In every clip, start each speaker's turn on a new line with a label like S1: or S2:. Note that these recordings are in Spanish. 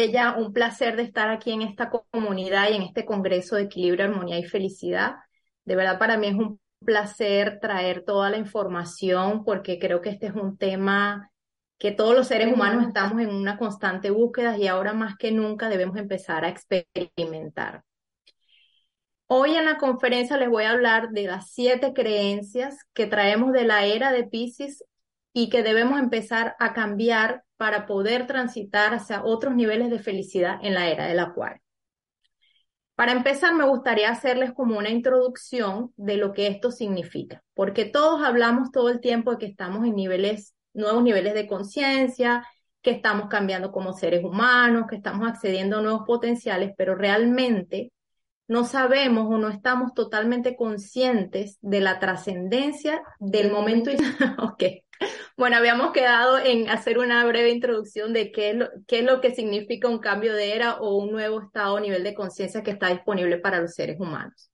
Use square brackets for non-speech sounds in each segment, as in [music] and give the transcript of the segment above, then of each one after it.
S1: Bella, un placer de estar aquí en esta comunidad y en este Congreso de Equilibrio, Armonía y Felicidad. De verdad para mí es un placer traer toda la información porque creo que este es un tema que todos los seres humanos estamos en una constante búsqueda y ahora más que nunca debemos empezar a experimentar. Hoy en la conferencia les voy a hablar de las siete creencias que traemos de la era de Pisces y que debemos empezar a cambiar para poder transitar hacia otros niveles de felicidad en la era del acuario. Para empezar, me gustaría hacerles como una introducción de lo que esto significa, porque todos hablamos todo el tiempo de que estamos en niveles, nuevos niveles de conciencia, que estamos cambiando como seres humanos, que estamos accediendo a nuevos potenciales, pero realmente no sabemos o no estamos totalmente conscientes de la trascendencia del momento. [laughs] ok, bueno, habíamos quedado en hacer una breve introducción de qué es, lo, que significa un cambio de era o un nuevo estado o nivel de conciencia que está disponible para los seres humanos.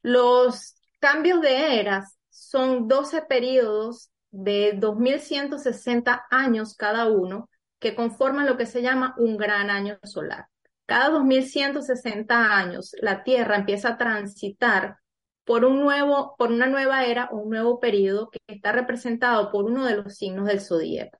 S1: Los cambios de eras son 12 periodos de 2160 años cada uno que conforman lo que se llama un gran año solar. Cada 2160 años la Tierra empieza a transitar por, un nuevo, por una nueva era o un nuevo periodo que está representado por uno de los signos del zodíaco.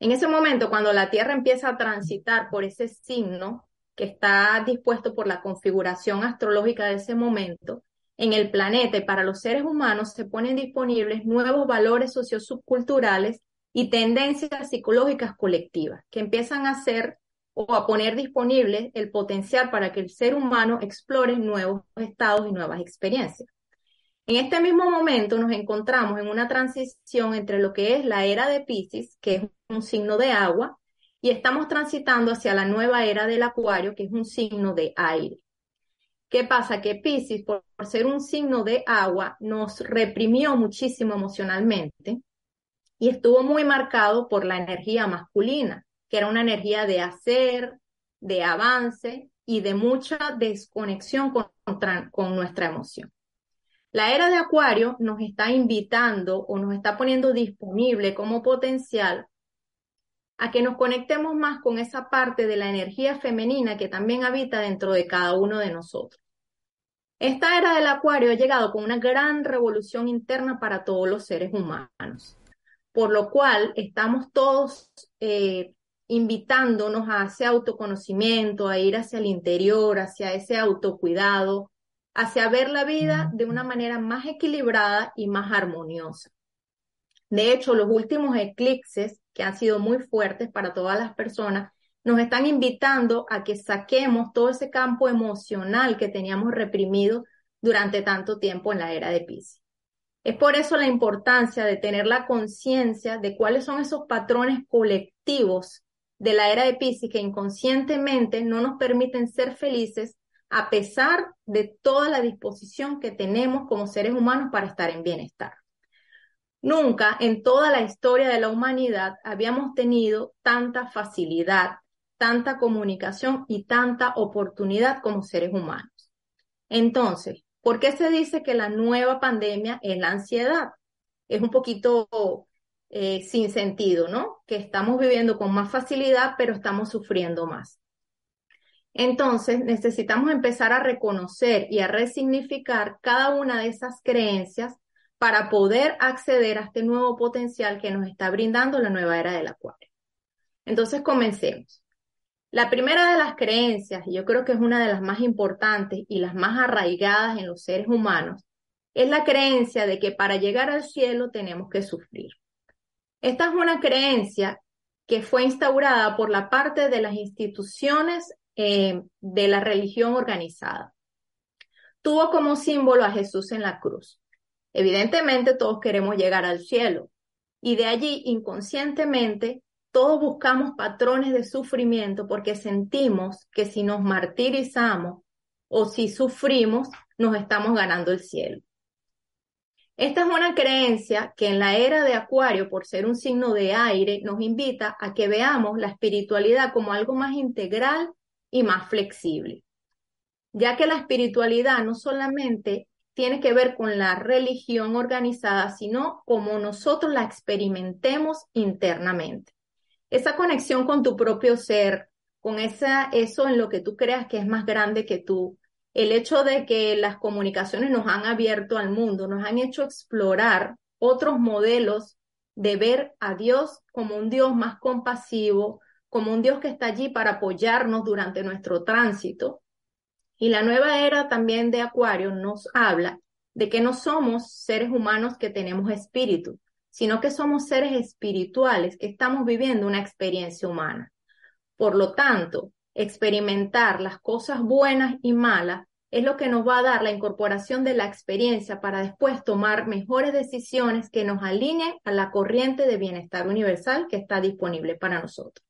S1: En ese momento, cuando la Tierra empieza a transitar por ese signo que está dispuesto por la configuración astrológica de ese momento, en el planeta y para los seres humanos se ponen disponibles nuevos valores sociosubculturales y tendencias psicológicas colectivas que empiezan a ser o a poner disponible el potencial para que el ser humano explore nuevos estados y nuevas experiencias. En este mismo momento nos encontramos en una transición entre lo que es la era de Pisces, que es un signo de agua, y estamos transitando hacia la nueva era del Acuario, que es un signo de aire. ¿Qué pasa? Que Pisces, por, ser un signo de agua, nos reprimió muchísimo emocionalmente y estuvo muy marcado por la energía masculina que era una energía de hacer, de avance y de mucha desconexión con, con nuestra emoción. La era de Acuario nos está invitando o nos está poniendo disponible como potencial a que nos conectemos más con esa parte de la energía femenina que también habita dentro de cada uno de nosotros. Esta era del Acuario ha llegado con una gran revolución interna para todos los seres humanos, por lo cual estamos todos eh, invitándonos a ese autoconocimiento, a ir hacia el interior, hacia ese autocuidado, hacia ver la vida de una manera más equilibrada y más armoniosa. De hecho, los últimos eclipses, que han sido muy fuertes para todas las personas, nos están invitando a que saquemos todo ese campo emocional que teníamos reprimido durante tanto tiempo en la era de Pisces. Es por eso la importancia de tener la conciencia de cuáles son esos patrones colectivos de la era de Pisces que inconscientemente no nos permiten ser felices a pesar de toda la disposición que tenemos como seres humanos para estar en bienestar. Nunca en toda la historia de la humanidad habíamos tenido tanta facilidad, tanta comunicación y tanta oportunidad como seres humanos. Entonces, ¿por qué se dice que la nueva pandemia es la ansiedad? Es un poquito eh, sin sentido, ¿no? Que estamos viviendo con más facilidad, pero estamos sufriendo más. Entonces, necesitamos empezar a reconocer y a resignificar cada una de esas creencias para poder acceder a este nuevo potencial que nos está brindando la nueva era del acuario. Entonces, comencemos. La primera de las creencias, y yo creo que es una de las más importantes y las más arraigadas en los seres humanos, es la creencia de que para llegar al cielo tenemos que sufrir. Esta es una creencia que fue instaurada por la parte de las instituciones eh, de la religión organizada. Tuvo como símbolo a Jesús en la cruz. Evidentemente todos queremos llegar al cielo y de allí inconscientemente todos buscamos patrones de sufrimiento porque sentimos que si nos martirizamos o si sufrimos, nos estamos ganando el cielo. Esta es una creencia que en la era de Acuario, por ser un signo de aire, nos invita a que veamos la espiritualidad como algo más integral y más flexible, ya que la espiritualidad no solamente tiene que ver con la religión organizada, sino como nosotros la experimentemos internamente. esa conexión con tu propio ser, con esa, eso en lo que tú creas que es más grande que tú, el hecho de que las comunicaciones nos han abierto al mundo, nos han hecho explorar otros modelos de ver a Dios como un Dios más compasivo, como un Dios que está allí para apoyarnos durante nuestro tránsito. Y la nueva era también de Acuario nos habla de que no somos seres humanos que tenemos espíritu, sino que somos seres espirituales que estamos viviendo una experiencia humana. Por lo tanto, experimentar las cosas buenas y malas es lo que nos va a dar la incorporación de la experiencia para después tomar mejores decisiones que nos alineen a la corriente de bienestar universal que está disponible para nosotros.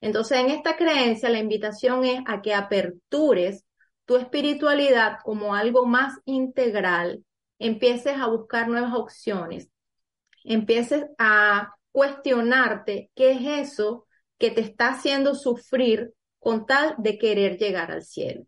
S1: Entonces, en esta creencia, la invitación es a que apertures tu espiritualidad como algo más integral, empieces a buscar nuevas opciones, empieces a cuestionarte qué es eso que te está haciendo sufrir con tal de querer llegar al cielo.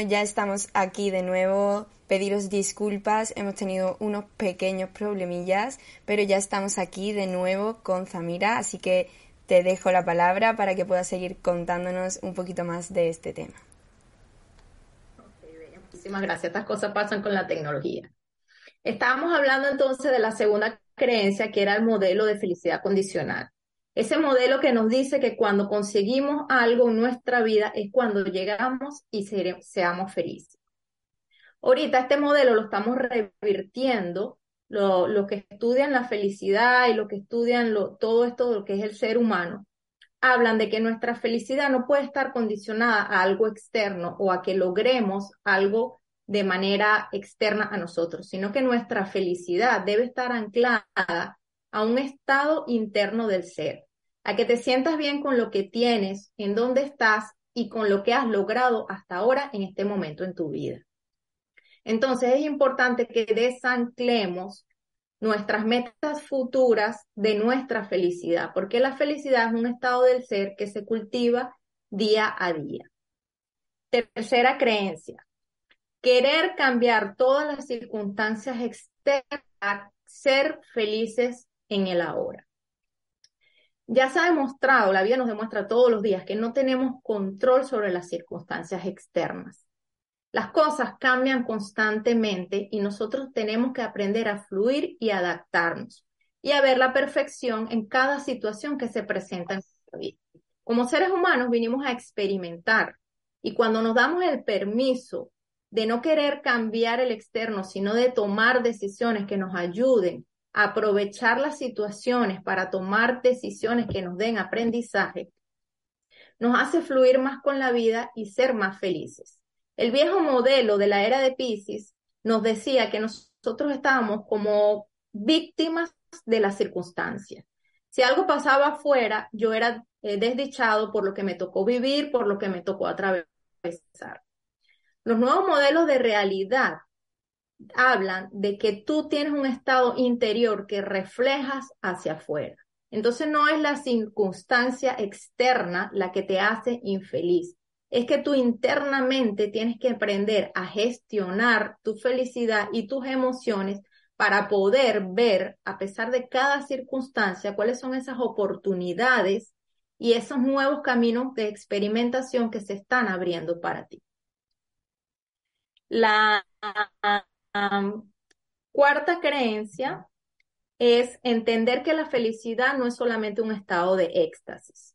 S2: Ya estamos aquí de nuevo. Pediros disculpas, hemos tenido unos pequeños problemillas, pero ya estamos aquí de nuevo con Zamira, así que te dejo la palabra para que puedas seguir contándonos un poquito más de este tema.
S1: Muchísimas gracias. Estas cosas pasan con la tecnología. Estábamos hablando entonces de la segunda creencia, que era el modelo de felicidad condicional. Ese modelo que nos dice que cuando conseguimos algo en nuestra vida es cuando llegamos y seamos felices. Ahorita este modelo lo estamos revirtiendo, lo, que estudian la felicidad y lo que estudian todo esto de lo que es el ser humano, hablan de que nuestra felicidad no puede estar condicionada a algo externo o a que logremos algo de manera externa a nosotros, sino que nuestra felicidad debe estar anclada a un estado interno del ser a que te sientas bien con lo que tienes, en dónde estás y con lo que has logrado hasta ahora en este momento en tu vida. Entonces es importante que desanclemos nuestras metas futuras de nuestra felicidad, porque la felicidad es un estado del ser que se cultiva día a día. Tercera creencia, querer cambiar todas las circunstancias externas, ser felices en el ahora. Ya se ha demostrado, la vida nos demuestra todos los días que no tenemos control sobre las circunstancias externas. Las cosas cambian constantemente y nosotros tenemos que aprender a fluir y adaptarnos y a ver la perfección en cada situación que se presenta en nuestra vida. Como seres humanos vinimos a experimentar y cuando nos damos el permiso de no querer cambiar el externo, sino de tomar decisiones que nos ayuden aprovechar las situaciones para tomar decisiones que nos den aprendizaje, nos hace fluir más con la vida y ser más felices. El viejo modelo de la era de Pisces nos decía que nosotros estábamos como víctimas de las circunstancias. Si algo pasaba afuera, yo era eh, desdichado por lo que me tocó vivir, por lo que me tocó atravesar. Los nuevos modelos de realidad hablan de que tú tienes un estado interior que reflejas hacia afuera. Entonces no es la circunstancia externa la que te hace infeliz. Es que tú internamente tienes que aprender a gestionar tu felicidad y tus emociones para poder ver, a pesar de cada circunstancia, cuáles son esas oportunidades y esos nuevos caminos de experimentación que se están abriendo para ti. La cuarta creencia es entender que la felicidad no es solamente un estado de éxtasis.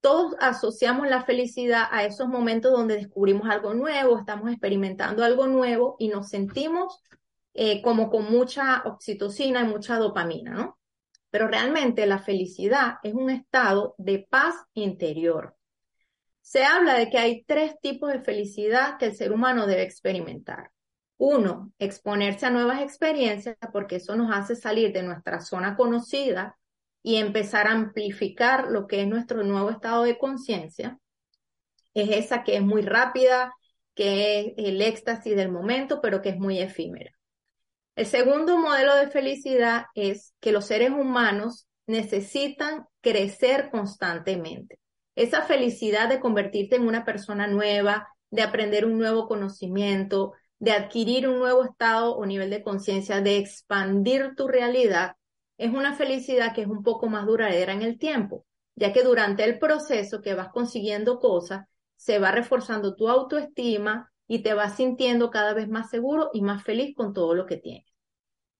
S1: Todos asociamos la felicidad a esos momentos donde descubrimos algo nuevo, estamos experimentando algo nuevo y nos sentimos eh, como con mucha oxitocina y mucha dopamina, ¿no? Pero realmente la felicidad es un estado de paz interior. Se habla de que hay tres tipos de felicidad que el ser humano debe experimentar. Uno, exponerse a nuevas experiencias porque eso nos hace salir de nuestra zona conocida y empezar a amplificar lo que es nuestro nuevo estado de conciencia. Es esa que es muy rápida, que es el éxtasis del momento, pero que es muy efímera. El segundo modelo de felicidad es que los seres humanos necesitan crecer constantemente. Esa felicidad de convertirte en una persona nueva, de aprender un nuevo conocimiento, de adquirir un nuevo estado o nivel de conciencia, de expandir tu realidad, es una felicidad que es un poco más duradera en el tiempo, ya que durante el proceso que vas consiguiendo cosas, se va reforzando tu autoestima y te vas sintiendo cada vez más seguro y más feliz con todo lo que tienes.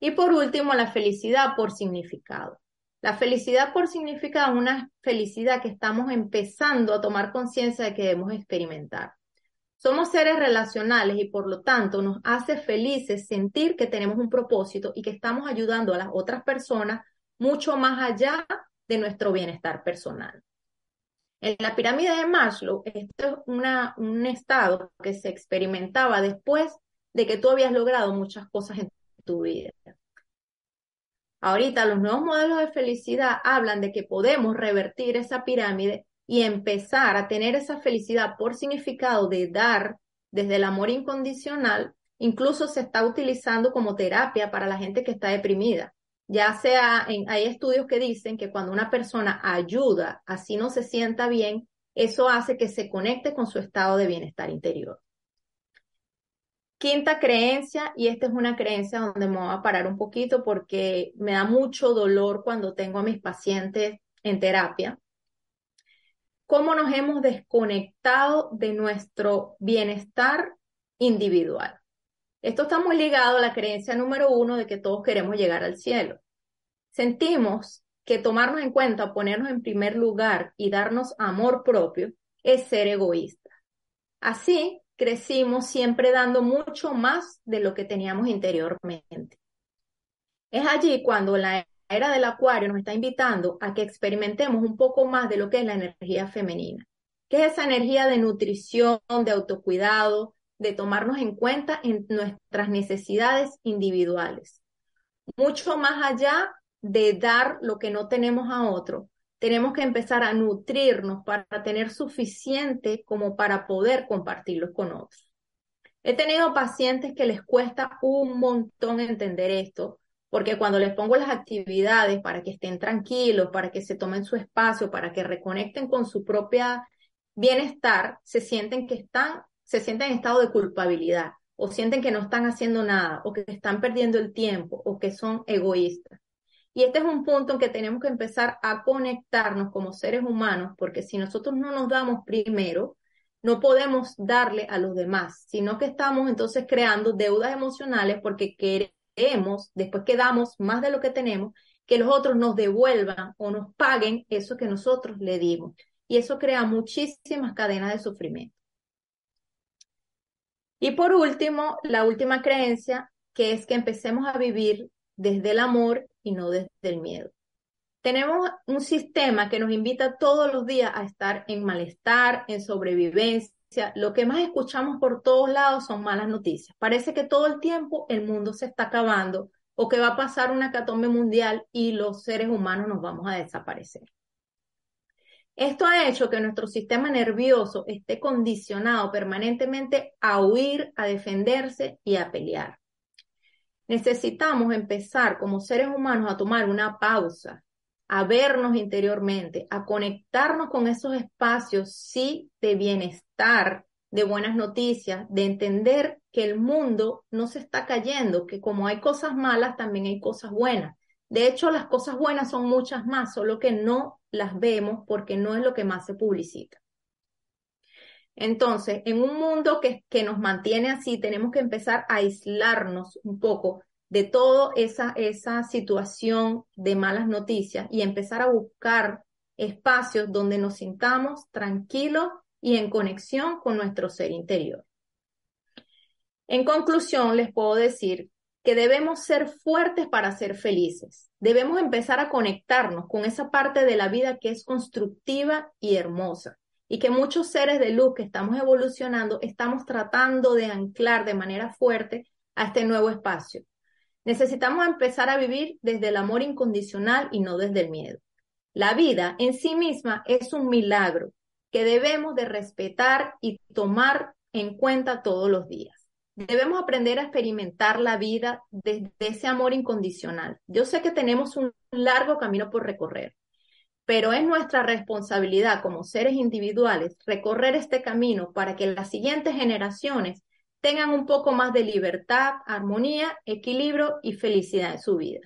S1: Y por último, la felicidad por significado. La felicidad por significado es una felicidad que estamos empezando a tomar conciencia de que debemos experimentar. Somos seres relacionales y por lo tanto nos hace felices sentir que tenemos un propósito y que estamos ayudando a las otras personas mucho más allá de nuestro bienestar personal. En la pirámide de Maslow, esto es un estado que se experimentaba después de que tú habías logrado muchas cosas en tu vida. Ahorita los nuevos modelos de felicidad hablan de que podemos revertir esa pirámide y empezar a tener esa felicidad por significado de dar desde el amor incondicional, incluso se está utilizando como terapia para la gente que está deprimida. Ya sea, hay estudios que dicen que cuando una persona ayuda, así no se sienta bien, eso hace que se conecte con su estado de bienestar interior. Quinta creencia, y esta es una creencia donde me voy a parar un poquito porque me da mucho dolor cuando tengo a mis pacientes en terapia, cómo nos hemos desconectado de nuestro bienestar individual. Esto está muy ligado a la creencia número uno de que todos queremos llegar al cielo. Sentimos que tomarnos en cuenta, ponernos en primer lugar y darnos amor propio es ser egoísta. Así crecimos siempre dando mucho más de lo que teníamos interiormente. Es allí cuando la era del acuario nos está invitando a que experimentemos un poco más de lo que es la energía femenina, que es esa energía de nutrición, de autocuidado, de tomarnos en cuenta en nuestras necesidades individuales. Mucho más allá de dar lo que no tenemos a otro, tenemos que empezar a nutrirnos para tener suficiente como para poder compartirlos con otros. He tenido pacientes que les cuesta un montón entender esto porque cuando les pongo las actividades para que estén tranquilos, para que se tomen su espacio, para que reconecten con su propia bienestar, se sienten que están, se sienten en estado de culpabilidad, o sienten que no están haciendo nada, o que están perdiendo el tiempo, o que son egoístas. Y este es un punto en que tenemos que empezar a conectarnos como seres humanos, porque si nosotros no nos damos primero, no podemos darle a los demás, sino que estamos entonces creando deudas emocionales porque queremos después que damos más de lo que tenemos, que los otros nos devuelvan o nos paguen eso que nosotros le dimos. Y eso crea muchísimas cadenas de sufrimiento. Y por último, la última creencia, que es que empecemos a vivir desde el amor y no desde el miedo. Tenemos un sistema que nos invita todos los días a estar en malestar, en sobrevivencia, lo que más escuchamos por todos lados son malas noticias. Parece que todo el tiempo el mundo se está acabando o que va a pasar una catombe mundial y los seres humanos nos vamos a desaparecer. Esto ha hecho que nuestro sistema nervioso esté condicionado permanentemente a huir, a defenderse y a pelear. necesitamos empezar como seres humanos a tomar una pausa, a vernos interiormente, a conectarnos con esos espacios, sí, de bienestar, de buenas noticias, de entender que el mundo no se está cayendo, que como hay cosas malas, también hay cosas buenas. De hecho, las cosas buenas son muchas más, solo que no las vemos porque no es lo que más se publicita. Entonces, en un mundo que, que nos mantiene así, tenemos que empezar a aislarnos un poco de toda esa, esa situación de malas noticias y empezar a buscar espacios donde nos sintamos tranquilos y en conexión con nuestro ser interior. En conclusión, les puedo decir que debemos ser fuertes para ser felices. Debemos empezar a conectarnos con esa parte de la vida que es constructiva y hermosa y que muchos seres de luz que estamos evolucionando estamos tratando de anclar de manera fuerte a este nuevo espacio. Necesitamos empezar a vivir desde el amor incondicional y no desde el miedo. La vida en sí misma es un milagro que debemos de respetar y tomar en cuenta todos los días. Debemos aprender a experimentar la vida desde ese amor incondicional. Yo sé que tenemos un largo camino por recorrer, pero es nuestra responsabilidad como seres individuales recorrer este camino para que las siguientes generaciones tengan un poco más de libertad, armonía, equilibrio y felicidad en su vida.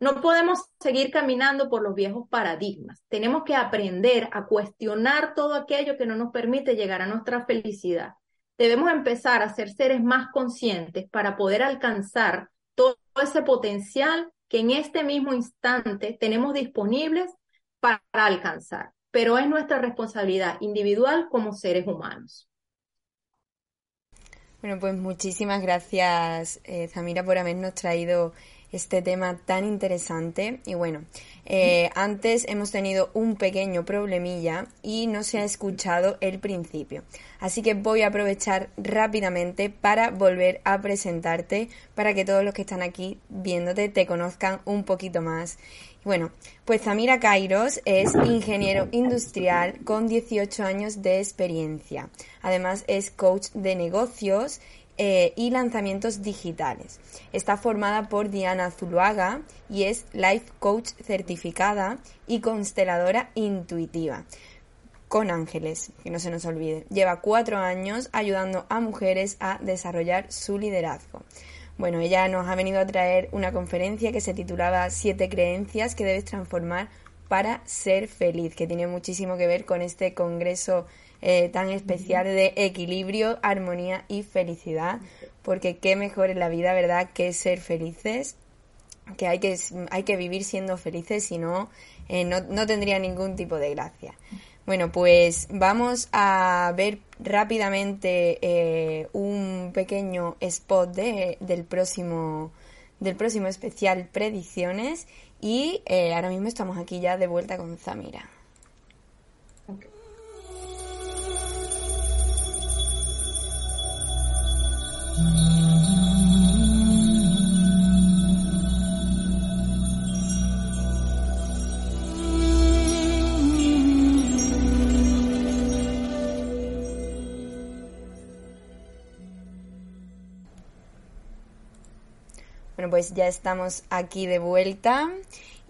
S1: No podemos seguir caminando por los viejos paradigmas. Tenemos que aprender a cuestionar todo aquello que no nos permite llegar a nuestra felicidad. Debemos empezar a ser seres más conscientes para poder alcanzar todo ese potencial que en este mismo instante tenemos disponibles para alcanzar. Pero es nuestra responsabilidad individual como seres humanos.
S2: Bueno, pues muchísimas gracias, eh, Zamira, por habernos traído este tema tan interesante. Y bueno, eh, antes hemos tenido un pequeño problemilla y no se ha escuchado el principio. Así que voy a aprovechar rápidamente para volver a presentarte para que todos los que están aquí viéndote te conozcan un poquito más. Bueno, pues Zamira Kairos es ingeniero industrial con 18 años de experiencia. Además es coach de negocios eh, y lanzamientos digitales. Está formada por Diana Zuluaga y es Life Coach certificada y consteladora intuitiva con ángeles, que no se nos olvide. Lleva cuatro años ayudando a mujeres a desarrollar su liderazgo. Bueno, ella nos ha venido a traer una conferencia que se titulaba Siete creencias que debes transformar para ser feliz, que tiene muchísimo que ver con este congreso eh, tan especial de equilibrio, armonía y felicidad, porque qué mejor en la vida, ¿verdad?, que ser felices, que hay que, hay que vivir siendo felices, si no, eh, no, tendría ningún tipo de gracia. Bueno, pues vamos a ver rápidamente eh, un pequeño spot del próximo del próximo especial predicciones y eh, ahora mismo estamos aquí ya de vuelta con Zamira. Bueno, pues ya estamos aquí de vuelta.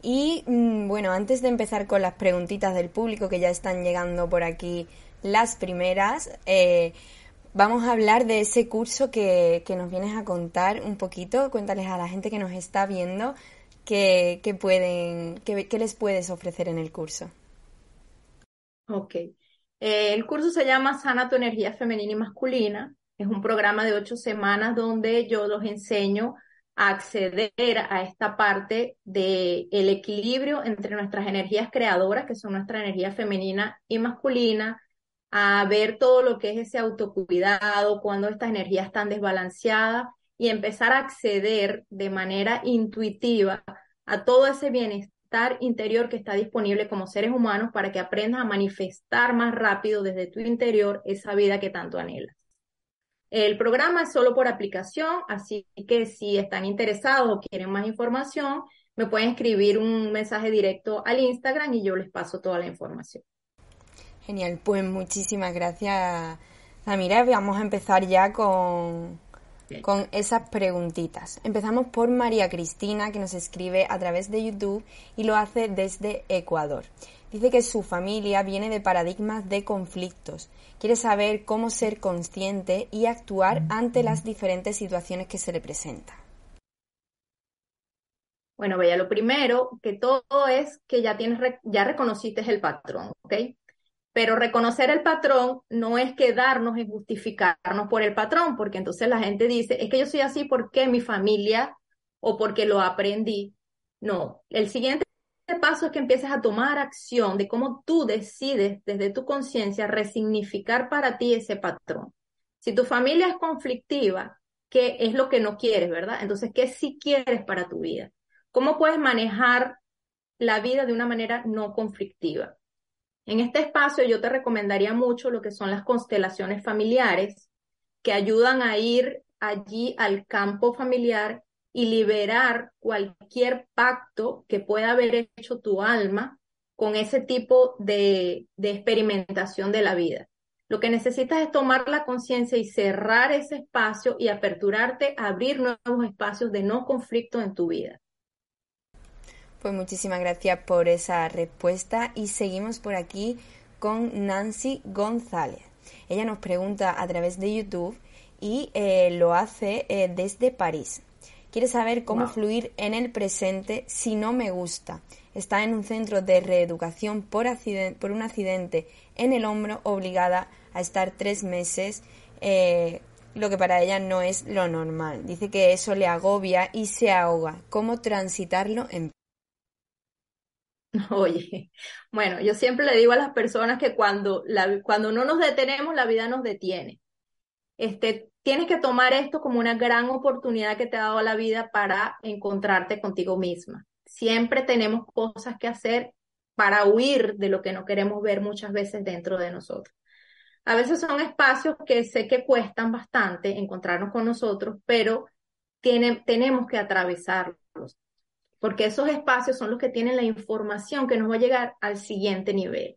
S2: Y mm, bueno, antes de empezar con las preguntitas del público que ya están llegando por aquí, las primeras, eh, vamos a hablar de ese curso que, nos vienes a contar un poquito. Cuéntales a la gente que nos está viendo qué, pueden, qué, les puedes ofrecer en el curso.
S1: Ok. Eh, el curso se llama Sana tu energía femenina y masculina. Es un programa de ocho semanas donde yo los enseño acceder a esta parte del el equilibrio entre nuestras energías creadoras, que son nuestra energía femenina y masculina, a ver todo lo que es ese autocuidado, cuando estas energías están desbalanceadas y empezar a acceder de manera intuitiva a todo ese bienestar interior que está disponible como seres humanos para que aprendas a manifestar más rápido desde tu interior esa vida que tanto anhelas. El programa es solo por aplicación, así que si están interesados o quieren más información, me pueden escribir un mensaje directo al Instagram y yo les paso toda la información.
S2: Genial, pues muchísimas gracias, Amira. Vamos a empezar ya con, con esas preguntitas. Empezamos por María Cristina, que nos escribe a través de YouTube y lo hace desde Ecuador. Dice que su familia viene de paradigmas de conflictos. Quiere saber cómo ser consciente y actuar ante las diferentes situaciones que se le presentan.
S1: Bueno, vaya, lo primero que todo es que ya tienes, ya reconociste el patrón, ¿ok? Pero reconocer el patrón no es quedarnos en justificarnos por el patrón, porque entonces la gente dice, es que yo soy así porque mi familia o porque lo aprendí. No, el siguiente paso es que empieces a tomar acción de cómo tú decides desde tu conciencia resignificar para ti ese patrón. Si tu familia es conflictiva, ¿qué es lo que no quieres, verdad? Entonces, ¿qué sí quieres para tu vida? ¿Cómo puedes manejar la vida de una manera no conflictiva? En este espacio yo te recomendaría mucho lo que son las constelaciones familiares, que ayudan a ir allí al campo familiar y liberar cualquier pacto que pueda haber hecho tu alma con ese tipo de, de experimentación de la vida. Lo que necesitas es tomar la conciencia y cerrar ese espacio y aperturarte a abrir nuevos espacios de no conflicto en tu vida.
S2: Pues muchísimas gracias por esa respuesta y seguimos por aquí con Nancy González. Ella nos pregunta a través de YouTube y eh, lo hace eh, desde París. Quiere saber cómo fluir en el presente si no me gusta. Está en un centro de reeducación por, por un accidente en el hombro, obligada a estar tres meses, eh, lo que para ella no es lo normal. Dice que eso le agobia y se ahoga. ¿Cómo transitarlo en [laughs]
S1: Oye, bueno, yo siempre le digo a las personas que cuando, cuando no nos detenemos, la vida nos detiene. Este, tienes que tomar esto como una gran oportunidad que te ha dado la vida para encontrarte contigo misma. Siempre tenemos cosas que hacer para huir de lo que no queremos ver muchas veces dentro de nosotros. A veces son espacios que sé que cuestan bastante encontrarnos con nosotros, pero tiene, tenemos que atravesarlos porque esos espacios son los que tienen la información que nos va a llegar al siguiente nivel.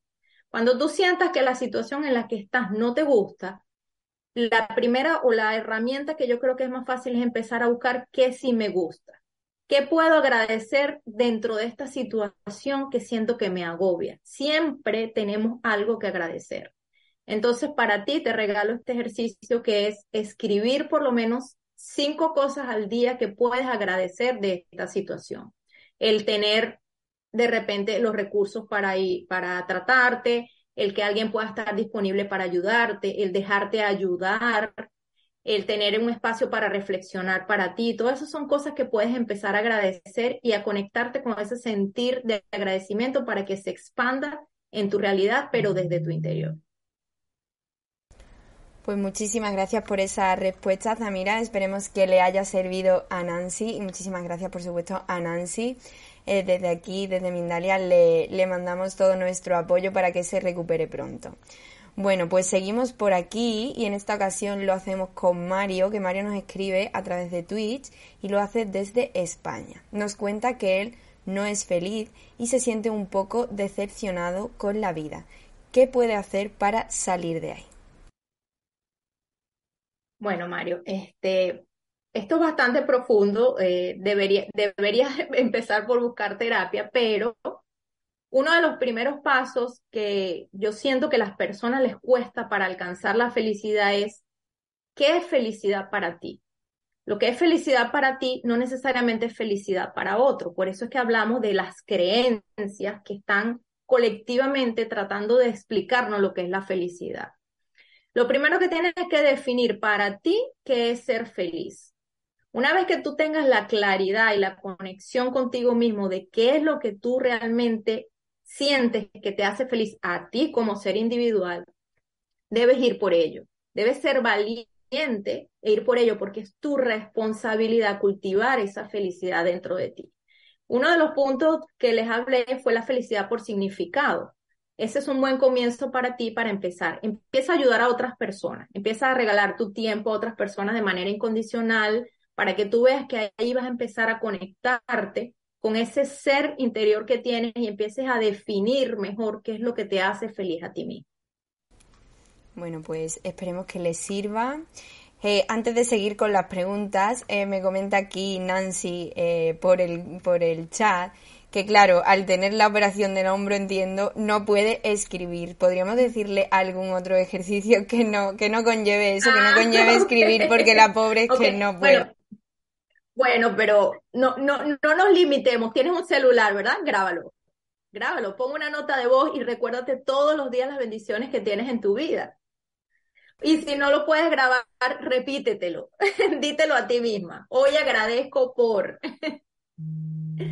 S1: Cuando tú sientas que la situación en la que estás no te gusta, la primera o la herramienta que yo creo que es más fácil es empezar a buscar qué sí me gusta. ¿Qué puedo agradecer dentro de esta situación que siento que me agobia? Siempre tenemos algo que agradecer. Entonces, para ti te regalo este ejercicio que es escribir por lo menos cinco cosas al día que puedes agradecer de esta situación. El tener de repente los recursos para ir, para tratarte, el que alguien pueda estar disponible para ayudarte, el dejarte ayudar, el tener un espacio para reflexionar para ti, todas esas son cosas que puedes empezar a agradecer y a conectarte con ese sentir de agradecimiento para que se expanda en tu realidad, pero desde tu interior.
S2: Pues muchísimas gracias por esa respuesta, Zamira. Esperemos que le haya servido a Nancy y muchísimas gracias, por supuesto, a Nancy. Eh, desde aquí, desde Mindalia, le, le mandamos todo nuestro apoyo para que se recupere pronto. Bueno, pues seguimos por aquí y en esta ocasión lo hacemos con Mario, que Mario nos escribe a través de Twitch y lo hace desde España. Nos cuenta que él no es feliz y se siente un poco decepcionado con la vida. ¿Qué puede hacer para salir de ahí?
S1: Bueno, Mario, este, esto es bastante profundo. Eh, debería, deberías [laughs] empezar por buscar terapia, pero uno de los primeros pasos que yo siento que las personas les cuesta para alcanzar la felicidad es, ¿qué es felicidad para ti? Lo que es felicidad para ti no necesariamente es felicidad para otro. Por eso es que hablamos de las creencias que están colectivamente tratando de explicarnos lo que es la felicidad. Lo primero que tienes que definir para ti qué es ser feliz. Una vez que tú tengas la claridad y la conexión contigo mismo de qué es lo que tú realmente sientes que te hace feliz a ti como ser individual, debes ir por ello. Debes ser valiente e ir por ello porque es tu responsabilidad cultivar esa felicidad dentro de ti. Uno de los puntos que les hablé fue la felicidad por significado. Ese es un buen comienzo para ti para empezar. Empieza a ayudar a otras personas, empieza a regalar tu tiempo a otras personas de manera incondicional para que tú veas que ahí vas a empezar a conectarte con ese ser interior que tienes y empieces a definir mejor qué es lo que te hace feliz a ti mismo.
S2: Bueno, pues esperemos que les sirva. Eh, antes de seguir con las preguntas, eh, me comenta aquí Nancy eh, por, el, por el chat que claro, al tener la operación del hombro, entiendo, no puede escribir. ¿Podríamos decirle algún otro ejercicio que no, que no conlleve eso, que no ah, conlleve escribir, porque la pobre es que no puede?
S1: Bueno, pero no, no, no nos limitemos. Tienes un celular, ¿verdad? Grábalo. Grábalo, pon una nota de voz y recuérdate todos los días las bendiciones que tienes en tu vida. Y si no lo puedes grabar, repítetelo. [laughs] Dítelo a ti misma. Hoy agradezco por. [laughs]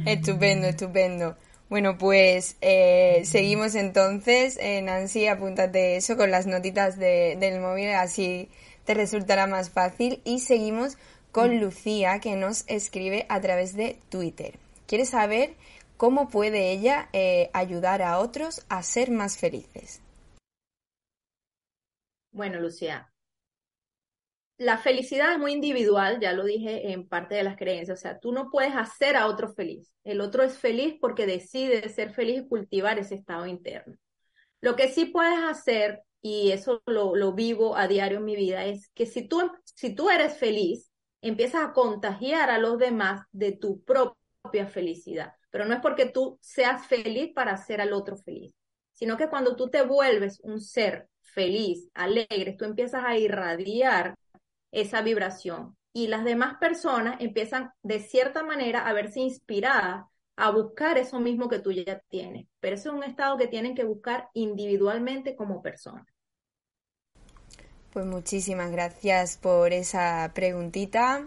S2: Estupendo, estupendo. Bueno, pues eh, seguimos entonces. Eh, Nancy, apúntate eso con las notitas del móvil, así te resultará más fácil. Y seguimos con. Lucía, que nos escribe a través de Twitter. Quiere saber cómo puede ella eh, ayudar a otros a ser más felices.
S1: Bueno, Lucía, la felicidad es muy individual, ya lo dije en parte de las creencias, o sea, tú no puedes hacer a otro feliz. El otro es feliz porque decide ser feliz y cultivar ese estado interno. Lo que sí puedes hacer, y eso lo, vivo a diario en mi vida, es que si tú, si tú eres feliz, empiezas a contagiar a los demás de tu propia felicidad. Pero no es porque tú seas feliz para hacer al otro feliz, sino que cuando tú te vuelves un ser feliz, alegre, tú empiezas a irradiar esa vibración. Y las demás personas empiezan de cierta manera a verse inspiradas a buscar eso mismo que tú ya tienes. Pero eso es un estado que tienen que buscar individualmente como personas.
S2: Pues muchísimas gracias por esa preguntita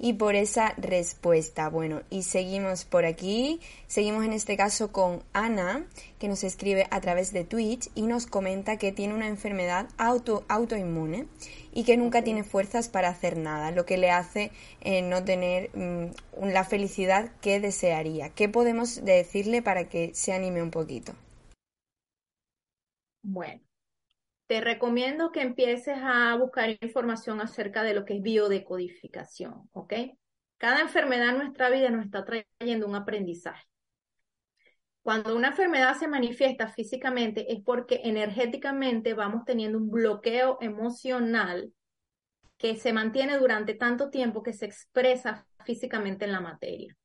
S2: y por esa respuesta. Bueno, y seguimos por aquí. Seguimos en este caso con Ana, que nos escribe a través de Twitch y nos comenta que tiene una enfermedad auto, autoinmune y que nunca tiene fuerzas para hacer nada, lo que le hace eh, no tener mm, la felicidad que desearía. ¿Qué podemos decirle para que se anime un poquito?
S1: Bueno, te recomiendo que empieces a buscar información acerca de lo que es biodecodificación, ¿ok? Cada enfermedad en nuestra vida nos está trayendo un aprendizaje. Cuando una enfermedad se manifiesta físicamente es porque energéticamente vamos teniendo un bloqueo emocional que se mantiene durante tanto tiempo que se expresa físicamente en la materia.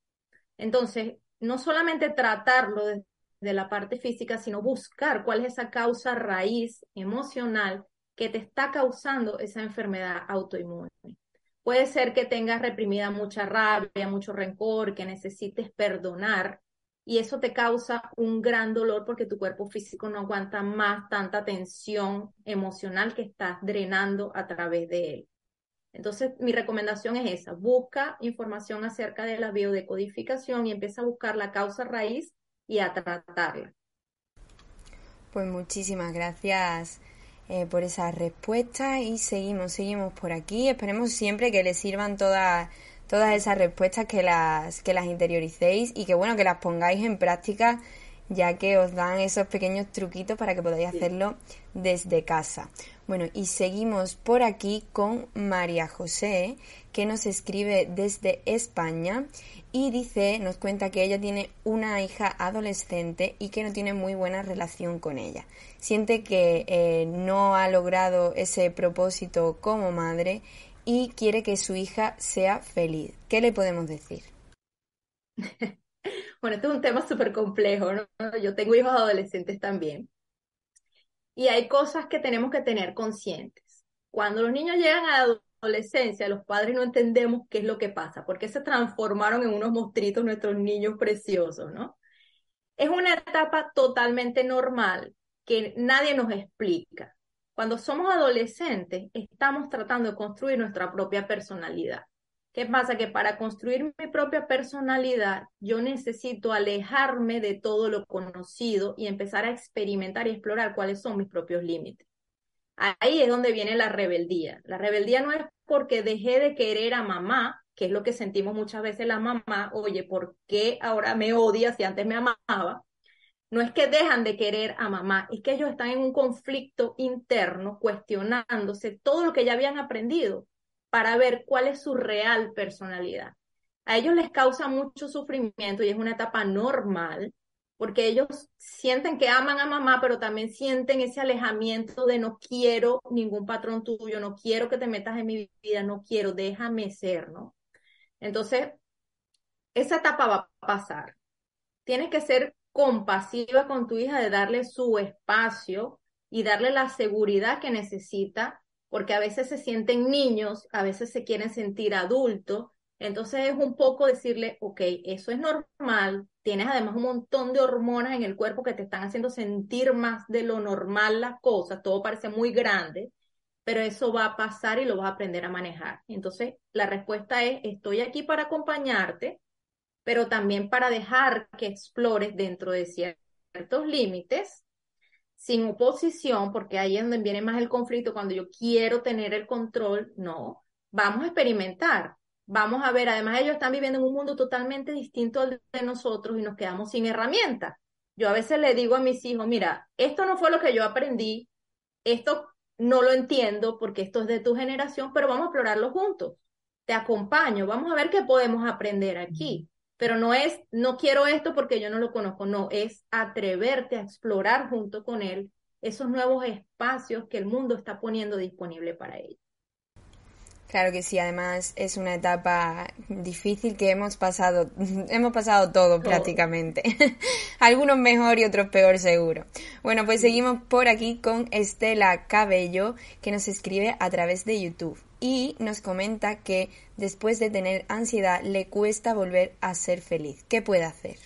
S1: Entonces, no solamente tratarlo desde de la parte física, sino buscar cuál es esa causa raíz emocional que te está causando esa enfermedad autoinmune. Puede ser que tengas reprimida mucha rabia, mucho rencor, que necesites perdonar y eso te causa un gran dolor porque tu cuerpo físico no aguanta más tanta tensión emocional que estás drenando a través de él. Entonces, mi recomendación es esa, busca información acerca de la biodecodificación y empieza a buscar la causa raíz y a tratarla.
S2: Pues muchísimas gracias eh, por esa respuesta y seguimos, seguimos por aquí. Esperemos siempre que les sirvan todas todas esas respuestas que las que las interioricéis y que bueno que las pongáis en práctica ya que os dan esos pequeños truquitos para que podáis hacerlo desde casa. Bueno, y seguimos por aquí con María José, que nos escribe desde España y dice, nos cuenta que ella tiene una hija adolescente y que no tiene muy buena relación con ella. Siente que eh, no ha logrado ese propósito como madre y quiere que su hija sea feliz. ¿Qué le podemos decir? [laughs]
S1: Bueno, este es un tema súper complejo, ¿no? Yo tengo hijos adolescentes también. Y hay cosas que tenemos que tener conscientes. Cuando los niños llegan a la adolescencia, los padres no entendemos qué es lo que pasa, porque se transformaron en unos monstruitos nuestros niños preciosos, ¿no? Es una etapa totalmente normal que nadie nos explica. Cuando somos adolescentes, estamos tratando de construir nuestra propia personalidad. ¿Qué pasa? Que para construir mi propia personalidad, yo necesito alejarme de todo lo conocido y empezar a experimentar y explorar cuáles son mis propios límites. Ahí es donde viene la rebeldía. La rebeldía no es porque dejé de querer a mamá, que es lo que sentimos muchas veces la mamá, oye, ¿por qué ahora me odia si antes me amaba? No es que dejan de querer a mamá, es que ellos están en un conflicto interno cuestionándose todo lo que ya habían aprendido para ver cuál es su real personalidad. A ellos les causa mucho sufrimiento y es una etapa normal porque ellos sienten que aman a mamá, pero también sienten ese alejamiento de no quiero ningún patrón tuyo, no quiero que te metas en mi vida, no quiero, déjame ser, ¿no? Entonces, esa etapa va a pasar. Tienes que ser compasiva con tu hija de darle su espacio y darle la seguridad que necesita, porque a veces se sienten niños, a veces se quieren sentir adultos. Entonces es un poco decirle, ok, eso es normal, tienes además un montón de hormonas en el cuerpo que te están haciendo sentir más de lo normal las cosas, todo parece muy grande, pero eso va a pasar y lo vas a aprender a manejar. Entonces la respuesta es, estoy aquí para acompañarte, pero también para dejar que explores dentro de ciertos límites, sin oposición, porque ahí es donde viene más el conflicto, cuando yo quiero tener el control, no, vamos a experimentar, vamos a ver, además ellos están viviendo en un mundo totalmente distinto al de nosotros y nos quedamos sin herramientas. Yo a veces le digo a mis hijos, mira, esto no fue lo que yo aprendí, esto no lo entiendo porque esto es de tu generación, pero vamos a explorarlo juntos. Te acompaño, vamos a ver qué podemos aprender aquí pero no es, no quiero esto porque yo no lo conozco, no, es atreverte a explorar junto con él esos nuevos espacios que el mundo está poniendo disponible para ellos.
S2: Claro que sí, además es una etapa difícil que hemos pasado, [laughs] hemos pasado todo, prácticamente. [laughs] Algunos mejor y otros peor seguro. Bueno, pues seguimos por aquí con Estela Cabello que nos escribe a través de YouTube y nos comenta que después de tener ansiedad le cuesta volver a ser feliz. ¿Qué puede hacer?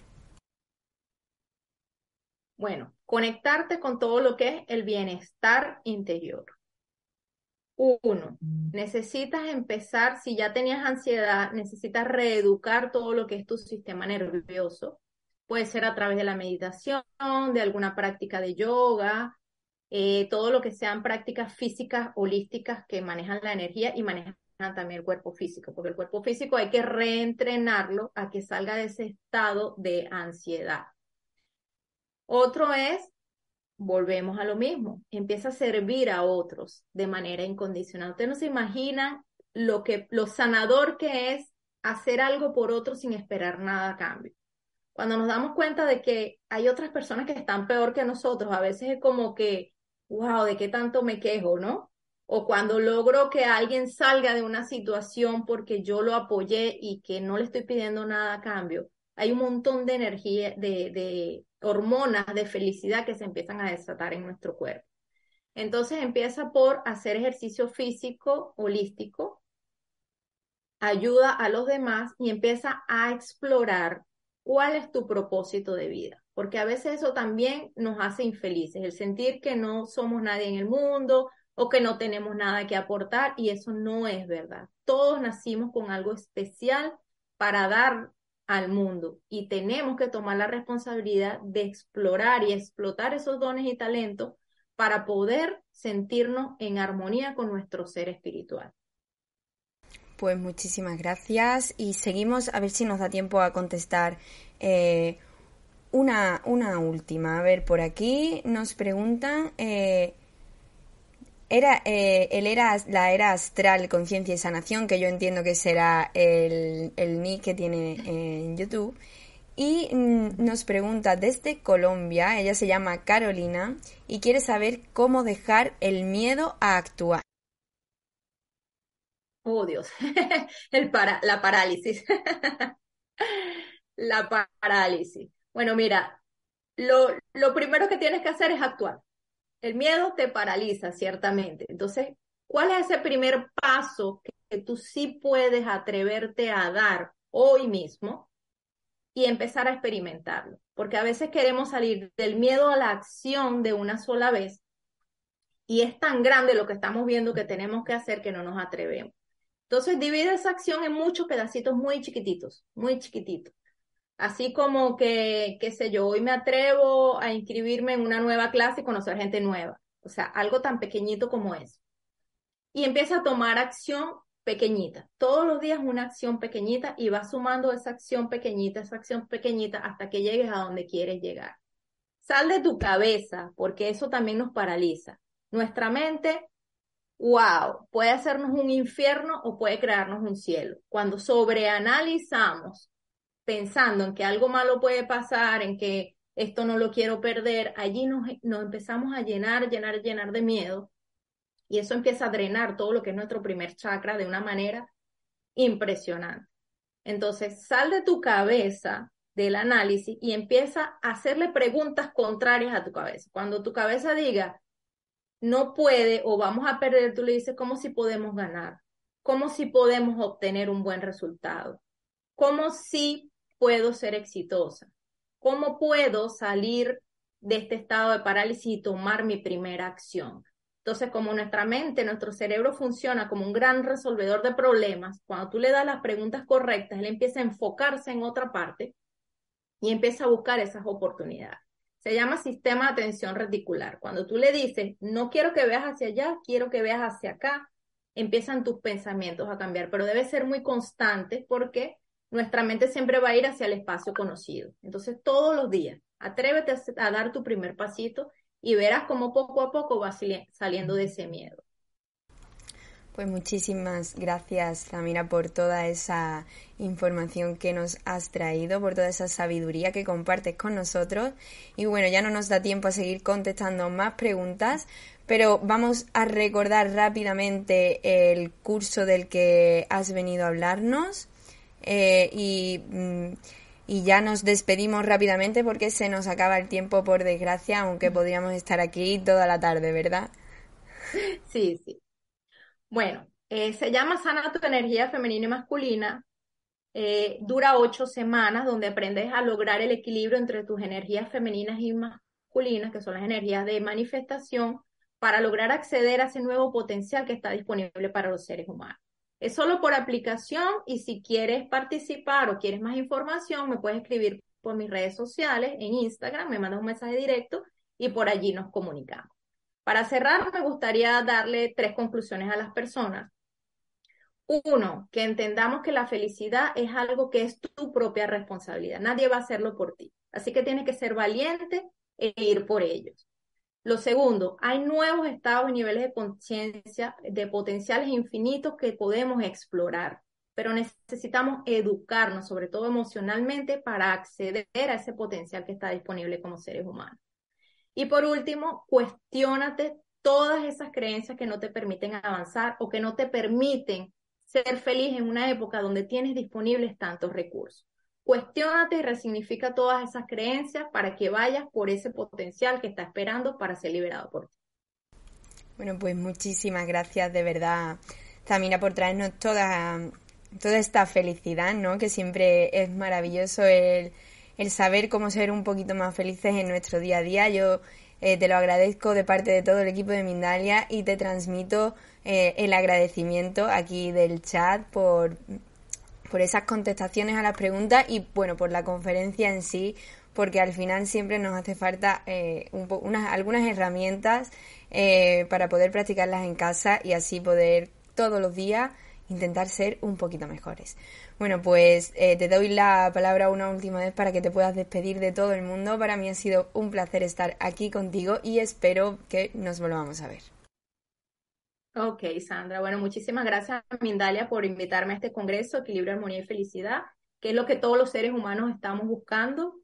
S1: Bueno, conectarte con todo lo que es el bienestar interior. Uno, necesitas empezar, si ya tenías ansiedad, necesitas reeducar todo lo que es tu sistema nervioso. Puede ser a través de la meditación, de alguna práctica de yoga, eh, todo lo que sean prácticas físicas holísticas que manejan la energía y manejan también el cuerpo físico, porque el cuerpo físico hay que reentrenarlo a que salga de ese estado de ansiedad. Otro es, volvemos a lo mismo, empieza a servir a otros de manera incondicional. Ustedes no se imaginan lo que, lo sanador que es hacer algo por otros sin esperar nada a cambio. Cuando nos damos cuenta de que hay otras personas que están peor que nosotros, a veces es como que wow, ¿de qué tanto me quejo, no? O cuando logro que alguien salga de una situación porque yo lo apoyé y que no le estoy pidiendo nada a cambio. Hay un montón de energía, de, hormonas de felicidad que se empiezan a desatar en nuestro cuerpo. Entonces empieza por hacer ejercicio físico holístico, ayuda a los demás y empieza a explorar cuál es tu propósito de vida porque a veces eso también nos hace infelices, el sentir que no somos nadie en el mundo o que no tenemos nada que aportar y eso no es verdad. Todos nacimos con algo especial para dar al mundo y tenemos que tomar la responsabilidad de explorar y explotar esos dones y talentos para poder sentirnos en armonía con nuestro ser espiritual.
S2: Pues muchísimas gracias y seguimos a ver si nos da tiempo a contestar eh, una, una última. A ver, por aquí nos preguntan. Eh, era eh, era la era astral conciencia y sanación que yo entiendo que será el, el nick que tiene en YouTube. Y mm, nos pregunta desde Colombia ella se llama Carolina y quiere saber cómo dejar el miedo a actuar.
S1: Oh Dios. [laughs] El para la parálisis. [laughs] La parálisis. Bueno, mira, lo, lo primero que tienes que hacer es actuar. El miedo te paraliza, ciertamente. Entonces, ¿cuál es ese primer paso que, tú sí puedes atreverte a dar hoy mismo y empezar a experimentarlo? Porque a veces queremos salir del miedo a la acción de una sola vez y es tan grande lo que estamos viendo que tenemos que hacer que no nos atrevemos. Entonces, divide esa acción en muchos pedacitos muy chiquititos, muy chiquititos. Así como que, qué sé yo, hoy me atrevo a inscribirme en una nueva clase y conocer gente nueva. O sea, algo tan pequeñito como eso. Y empieza a tomar acción pequeñita. Todos los días una acción pequeñita y vas sumando esa acción pequeñita, esa acción pequeñita hasta que llegues a donde quieres llegar. Sal de tu cabeza, porque eso también nos paraliza. Nuestra mente, wow, puede hacernos un infierno o puede crearnos un cielo. Cuando sobreanalizamos pensando en que algo malo puede pasar, en que esto no lo quiero perder, allí nos, empezamos a llenar, llenar, llenar de miedo y eso empieza a drenar todo lo que es nuestro primer chakra de una manera impresionante. Entonces, sal de tu cabeza del análisis y empieza a hacerle preguntas contrarias a tu cabeza. Cuando tu cabeza diga, no puede o vamos a perder, tú le dices, ¿cómo si podemos ganar? ¿Cómo si podemos obtener un buen resultado? ¿Cómo si puedo ser exitosa? ¿Cómo puedo salir de este estado de parálisis y tomar mi primera acción? Entonces, como nuestra mente, nuestro cerebro funciona como un gran resolvedor de problemas, cuando tú le das las preguntas correctas, él empieza a enfocarse en otra parte y empieza a buscar esas oportunidades. Se llama sistema de atención reticular. Cuando tú le dices, no quiero que veas hacia allá, quiero que veas hacia acá, empiezan tus pensamientos a cambiar, pero debe ser muy constante porque nuestra mente siempre va a ir hacia el espacio conocido. Entonces, todos los días, atrévete a dar tu primer pasito y verás cómo poco a poco vas saliendo de ese miedo.
S2: Pues muchísimas gracias, Zamira, por toda esa información que nos has traído, por toda esa sabiduría que compartes con nosotros. Y bueno, ya no nos da tiempo a seguir contestando más preguntas, pero vamos a recordar rápidamente el curso del que has venido a hablarnos. Eh, y, mm, y ya nos despedimos rápidamente porque se nos acaba el tiempo, por desgracia, aunque podríamos estar aquí toda la tarde, ¿verdad? [laughs]
S1: Sí, sí. Bueno, eh, se llama Sana tu energía femenina y masculina. Eh, dura ocho semanas donde aprendes a lograr el equilibrio entre tus energías femeninas y masculinas, que son las energías de manifestación, para lograr acceder a ese nuevo potencial que está disponible para los seres humanos. Es solo por aplicación y si quieres participar o quieres más información, me puedes escribir por mis redes sociales, en Instagram, me mandas un mensaje directo y por allí nos comunicamos. Para cerrar, me gustaría darle tres conclusiones a las personas. Uno, que entendamos que la felicidad es algo que es tu propia responsabilidad. Nadie va a hacerlo por ti. Así que tienes que ser valiente e ir por ellos. Lo segundo, hay nuevos estados y niveles de conciencia, de potenciales infinitos que podemos explorar, pero necesitamos educarnos, sobre todo emocionalmente, para acceder a ese potencial que está disponible como seres humanos. Y por último, cuestiónate todas esas creencias que no te permiten avanzar o que no te permiten ser feliz en una época donde tienes disponibles tantos recursos. Cuestiónate y resignifica todas esas creencias para que vayas por ese potencial que está esperando para ser liberado por ti.
S2: Bueno, pues muchísimas gracias de verdad, Tamina, por traernos toda, toda esta felicidad, ¿no? Que siempre es maravilloso el el saber cómo ser un poquito más felices en nuestro día a día. Yo eh, te lo agradezco de parte de todo el equipo de Mindalia y te transmito eh, el agradecimiento aquí del chat por, por esas contestaciones a las preguntas y bueno, por la conferencia en sí, porque al final siempre nos hace falta eh, unas, algunas herramientas para poder practicarlas en casa y así poder todos los días intentar ser un poquito mejores. Bueno, pues eh, te doy la palabra una última vez para que te puedas despedir de todo el mundo. Para mí ha sido un placer estar aquí contigo y espero que nos volvamos a ver.
S1: Ok, Sandra. Bueno, muchísimas gracias, Mindalia, por invitarme a este congreso, Equilibrio, Armonía y Felicidad, que es lo que todos los seres humanos estamos buscando.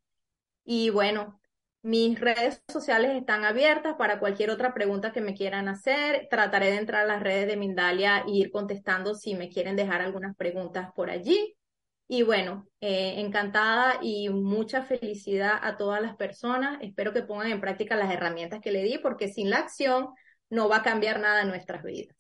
S1: Y bueno, mis redes sociales están abiertas para cualquier otra pregunta que me quieran hacer. Trataré de entrar a las redes de Mindalia e ir contestando si me quieren dejar algunas preguntas por allí. Y bueno, eh, encantada y mucha felicidad a todas las personas. Espero que pongan en práctica las herramientas que le di porque sin la acción no va a cambiar nada en nuestras vidas.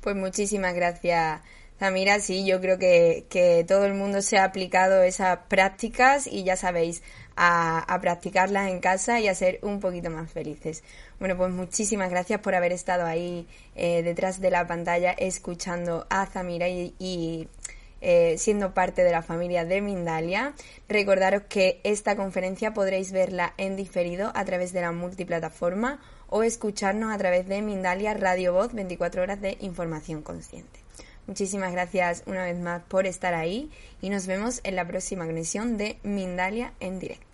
S2: Pues muchísimas gracias. Samira, sí, yo creo que, que todo el mundo se ha aplicado esas prácticas y ya sabéis, a, practicarlas en casa y a ser un poquito más felices. Bueno, pues muchísimas gracias por haber estado ahí eh, detrás de la pantalla escuchando a Zamira y, eh, siendo parte de la familia de Mindalia. Recordaros que esta conferencia podréis verla en diferido a través de la multiplataforma o escucharnos a través de Mindalia Radio Voz 24 horas de información consciente. Muchísimas gracias una vez más por estar ahí y nos vemos en la próxima conexión de Mindalia en directo.